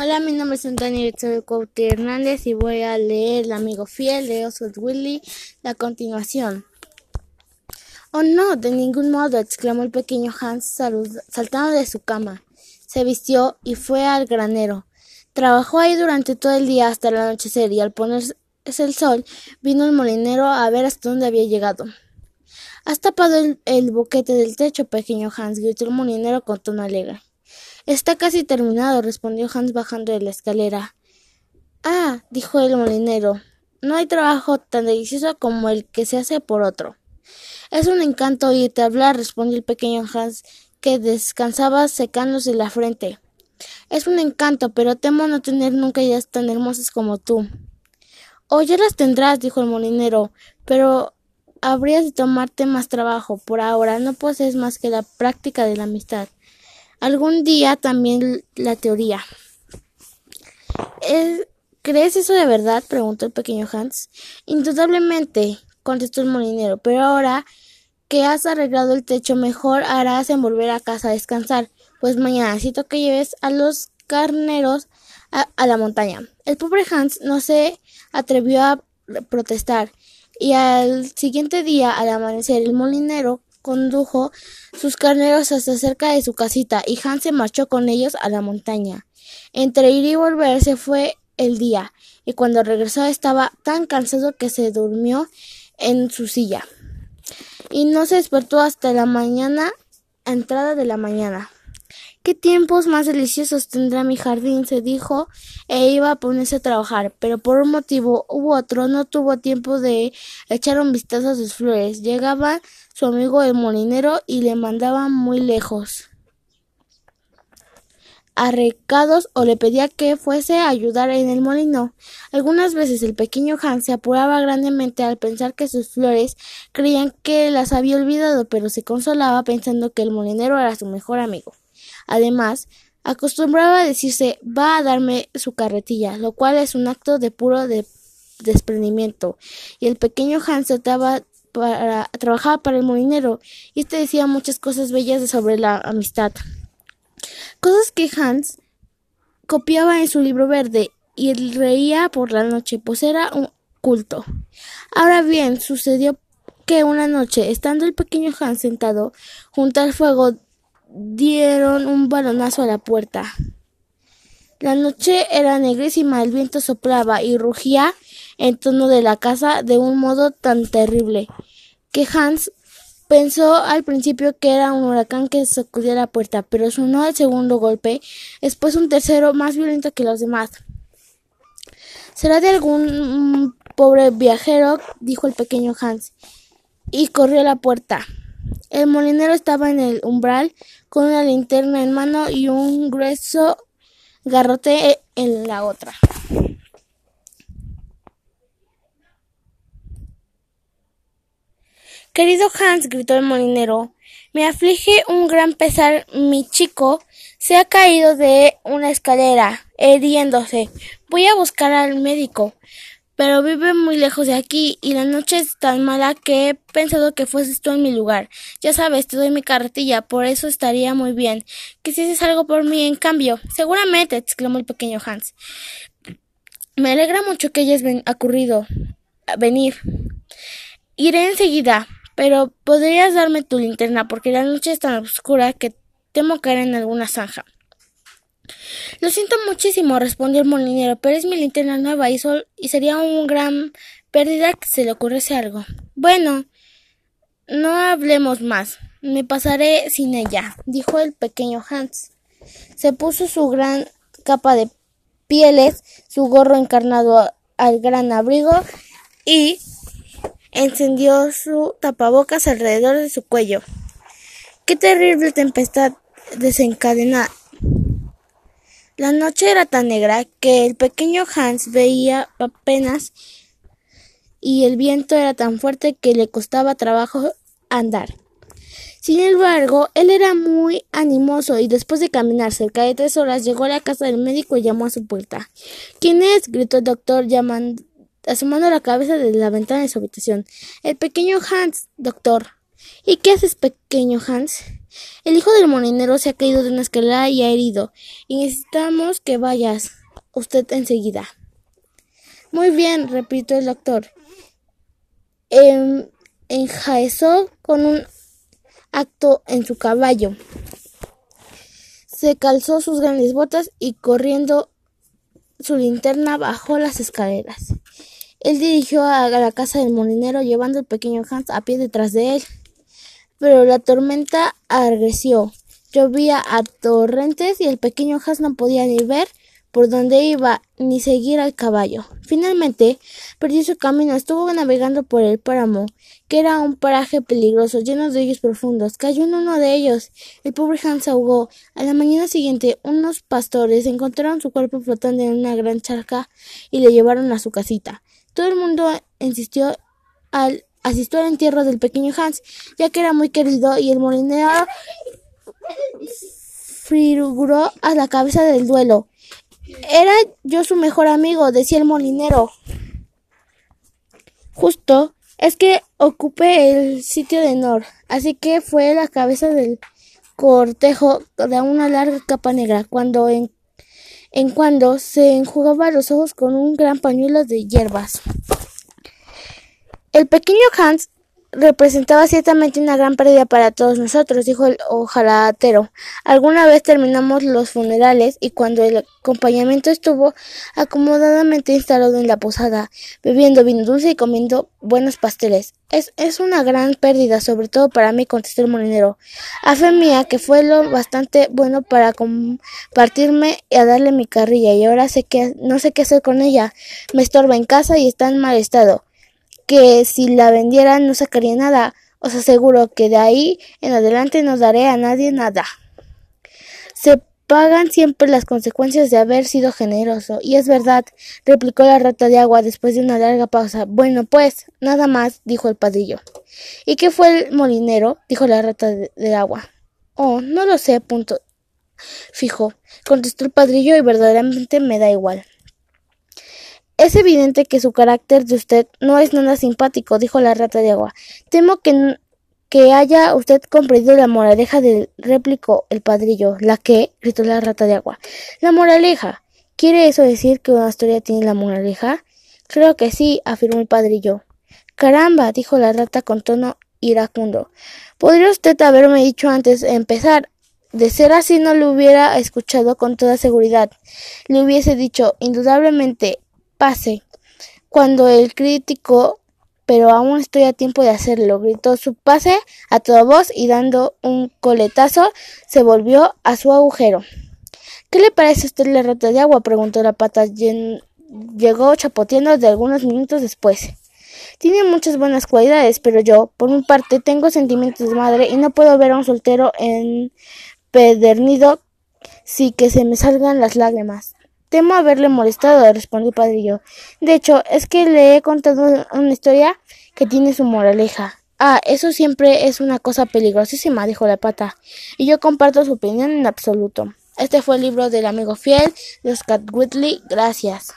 Hola, mi nombre es Antonio Couti Hernández y voy a leer El amigo fiel de Oswald Willy, la continuación. Oh no, de ningún modo, exclamó el pequeño Hans saltando de su cama. Se vistió y fue al granero. Trabajó ahí durante todo el día hasta el anochecer y al ponerse el sol vino el molinero a ver hasta dónde había llegado. Has tapado el, el boquete del techo, pequeño Hans, gritó el molinero con tono alegre. Está casi terminado, respondió Hans bajando de la escalera. Ah, dijo el molinero, no hay trabajo tan delicioso como el que se hace por otro. Es un encanto oírte hablar, respondió el pequeño Hans, que descansaba secándose la frente. Es un encanto, pero temo no tener nunca ideas tan hermosas como tú. Oh, ya las tendrás, dijo el molinero, pero habrías de tomarte más trabajo. Por ahora no posees más que la práctica de la amistad. Algún día también la teoría. ¿Crees eso de verdad? preguntó el pequeño Hans. Indudablemente, contestó el molinero, pero ahora que has arreglado el techo mejor harás en volver a casa a descansar, pues mañana necesito que lleves a los carneros a, a la montaña. El pobre Hans no se atrevió a protestar, y al siguiente día, al amanecer, el molinero condujo sus carneros hasta cerca de su casita y Hans se marchó con ellos a la montaña. Entre ir y volver se fue el día, y cuando regresó estaba tan cansado que se durmió en su silla y no se despertó hasta la mañana, entrada de la mañana. Qué tiempos más deliciosos tendrá mi jardín, se dijo, e iba a ponerse a trabajar, pero por un motivo u otro no tuvo tiempo de echar un vistazo a sus flores. Llegaba su amigo el molinero y le mandaba muy lejos a recados o le pedía que fuese a ayudar en el molino. Algunas veces el pequeño Hans se apuraba grandemente al pensar que sus flores creían que las había olvidado, pero se consolaba pensando que el molinero era su mejor amigo. Además, acostumbraba a decirse va a darme su carretilla, lo cual es un acto de puro desprendimiento. Y el pequeño Hans trataba para, trabajaba para el molinero y este decía muchas cosas bellas sobre la amistad cosas que Hans copiaba en su libro verde y reía por la noche, pues era un culto. Ahora bien, sucedió que una noche, estando el pequeño Hans sentado junto al fuego, dieron un balonazo a la puerta. La noche era negrísima, el viento soplaba y rugía en torno de la casa de un modo tan terrible que Hans Pensó al principio que era un huracán que sacudía la puerta, pero sonó el segundo golpe, después un tercero más violento que los demás. Será de algún pobre viajero, dijo el pequeño Hans, y corrió a la puerta. El molinero estaba en el umbral con una linterna en mano y un grueso garrote en la otra. Querido Hans, gritó el molinero, me aflige un gran pesar. Mi chico se ha caído de una escalera, heriéndose. Voy a buscar al médico. Pero vive muy lejos de aquí y la noche es tan mala que he pensado que fueses tú en mi lugar. Ya sabes, te doy mi carretilla, por eso estaría muy bien. Que si algo por mí, en cambio. Seguramente, exclamó el pequeño Hans. Me alegra mucho que hayas ocurrido venir. Iré enseguida. Pero podrías darme tu linterna porque la noche es tan oscura que temo caer en alguna zanja. Lo siento muchísimo, respondió el molinero, pero es mi linterna nueva y, sol y sería una gran pérdida que se le ocurriese algo. Bueno, no hablemos más. Me pasaré sin ella, dijo el pequeño Hans. Se puso su gran capa de pieles, su gorro encarnado al gran abrigo y encendió su tapabocas alrededor de su cuello. Qué terrible tempestad desencadenada. La noche era tan negra que el pequeño Hans veía apenas y el viento era tan fuerte que le costaba trabajo andar. Sin embargo, él era muy animoso y después de caminar cerca de tres horas llegó a la casa del médico y llamó a su puerta. ¿Quién es? gritó el doctor llamando asomando la cabeza desde la ventana de su habitación. El pequeño Hans, doctor. ¿Y qué haces, pequeño Hans? El hijo del molinero se ha caído de una escalera y ha herido, y necesitamos que vayas usted enseguida. Muy bien, repitió el doctor. En, enjaezó con un acto en su caballo. Se calzó sus grandes botas y corriendo su linterna bajó las escaleras. Él dirigió a la casa del molinero llevando al pequeño Hans a pie detrás de él. Pero la tormenta agresió. Llovía a torrentes y el pequeño Hans no podía ni ver por dónde iba ni seguir al caballo. Finalmente perdió su camino, estuvo navegando por el páramo, que era un paraje peligroso, lleno de hoyos profundos. Cayó en uno de ellos. El pobre Hans se ahogó. A la mañana siguiente, unos pastores encontraron su cuerpo flotando en una gran charca y le llevaron a su casita. Todo el mundo insistió al asistió al entierro del pequeño Hans, ya que era muy querido y el molinero figuró a la cabeza del duelo. Era yo su mejor amigo, decía el molinero. Justo es que ocupé el sitio de honor, así que fue la cabeza del cortejo de una larga capa negra, cuando en, en cuando se enjugaba los ojos con un gran pañuelo de hierbas. El pequeño Hans representaba ciertamente una gran pérdida para todos nosotros, dijo el ojalatero. Alguna vez terminamos los funerales y cuando el acompañamiento estuvo acomodadamente instalado en la posada, bebiendo vino dulce y comiendo buenos pasteles. Es, es una gran pérdida, sobre todo para mí, contestó el molinero. A fe mía que fue lo bastante bueno para compartirme y a darle mi carrilla, y ahora sé que no sé qué hacer con ella. Me estorba en casa y está en mal estado que si la vendiera no sacaría nada. Os aseguro que de ahí en adelante no daré a nadie nada. Se pagan siempre las consecuencias de haber sido generoso. Y es verdad, replicó la rata de agua después de una larga pausa. Bueno, pues, nada más, dijo el padrillo. ¿Y qué fue el molinero? dijo la rata de, de agua. Oh, no lo sé, punto. Fijo, contestó el padrillo y verdaderamente me da igual. Es evidente que su carácter de usted no es nada simpático, dijo la rata de agua. Temo que, que haya usted comprendido la moraleja del replicó el padrillo. ¿La qué? gritó la rata de agua. La moraleja. ¿Quiere eso decir que una historia tiene la moraleja? Creo que sí, afirmó el padrillo. Caramba, dijo la rata con tono iracundo. Podría usted haberme dicho antes de empezar. De ser así no lo hubiera escuchado con toda seguridad. Le hubiese dicho indudablemente pase. Cuando el crítico, pero aún estoy a tiempo de hacerlo, gritó su pase a toda voz y dando un coletazo se volvió a su agujero. ¿Qué le parece a usted la rata de agua? preguntó la pata. Llegó chapoteando de algunos minutos después. Tiene muchas buenas cualidades, pero yo, por mi parte, tengo sentimientos de madre y no puedo ver a un soltero empedernido sin que se me salgan las lágrimas. Temo haberle molestado, respondió el padrillo. De hecho, es que le he contado una historia que tiene su moraleja. Ah, eso siempre es una cosa peligrosísima, dijo la pata, y yo comparto su opinión en absoluto. Este fue el libro del amigo fiel de Oscar Whitley. Gracias.